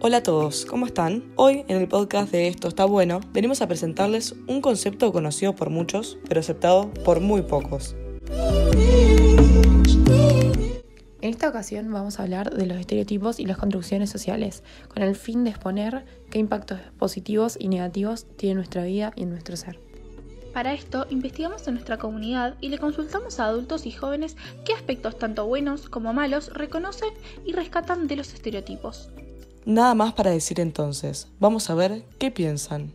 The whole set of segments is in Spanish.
Hola a todos, ¿cómo están? Hoy en el podcast de Esto está bueno, venimos a presentarles un concepto conocido por muchos, pero aceptado por muy pocos. En esta ocasión vamos a hablar de los estereotipos y las construcciones sociales, con el fin de exponer qué impactos positivos y negativos tiene nuestra vida y nuestro ser. Para esto, investigamos en nuestra comunidad y le consultamos a adultos y jóvenes qué aspectos tanto buenos como malos reconocen y rescatan de los estereotipos. Nada más para decir entonces, vamos a ver qué piensan.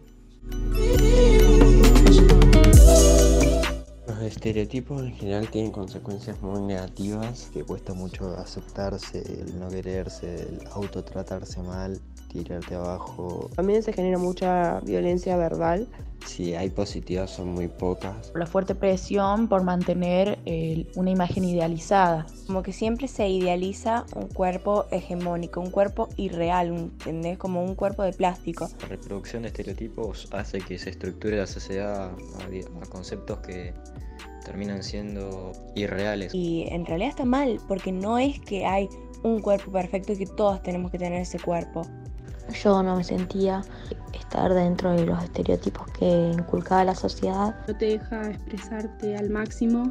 Los estereotipos en general tienen consecuencias muy negativas, que cuesta mucho aceptarse, el no quererse, el autotratarse mal, tirarte abajo. También se genera mucha violencia verbal. Si hay positivas son muy pocas. La fuerte presión por mantener eh, una imagen idealizada. Como que siempre se idealiza un cuerpo hegemónico, un cuerpo irreal, ¿entendés? Como un cuerpo de plástico. La reproducción de estereotipos hace que se estructure la sociedad a, a conceptos que terminan siendo irreales. Y en realidad está mal, porque no es que hay un cuerpo perfecto y que todos tenemos que tener ese cuerpo. Yo no me sentía estar dentro de los estereotipos que inculcaba la sociedad. No te deja expresarte al máximo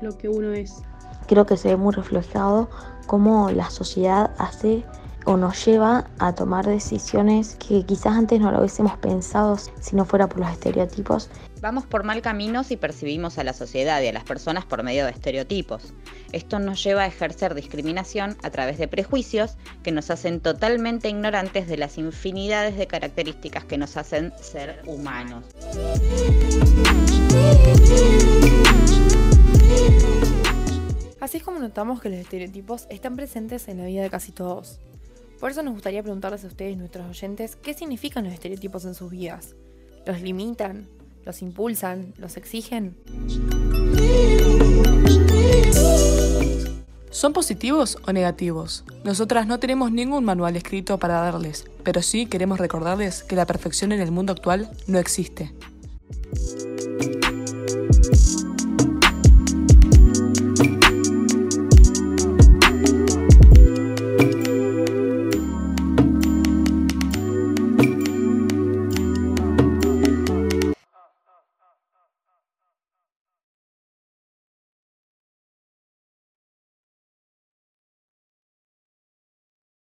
lo que uno es. Creo que se ve muy reflejado cómo la sociedad hace o nos lleva a tomar decisiones que quizás antes no lo hubiésemos pensado si no fuera por los estereotipos. Vamos por mal camino si percibimos a la sociedad y a las personas por medio de estereotipos. Esto nos lleva a ejercer discriminación a través de prejuicios que nos hacen totalmente ignorantes de las infinidades de características que nos hacen ser humanos. Así es como notamos que los estereotipos están presentes en la vida de casi todos. Por eso nos gustaría preguntarles a ustedes, nuestros oyentes, qué significan los estereotipos en sus vidas. ¿Los limitan? ¿Los impulsan? ¿Los exigen? ¿Son positivos o negativos? Nosotras no tenemos ningún manual escrito para darles, pero sí queremos recordarles que la perfección en el mundo actual no existe.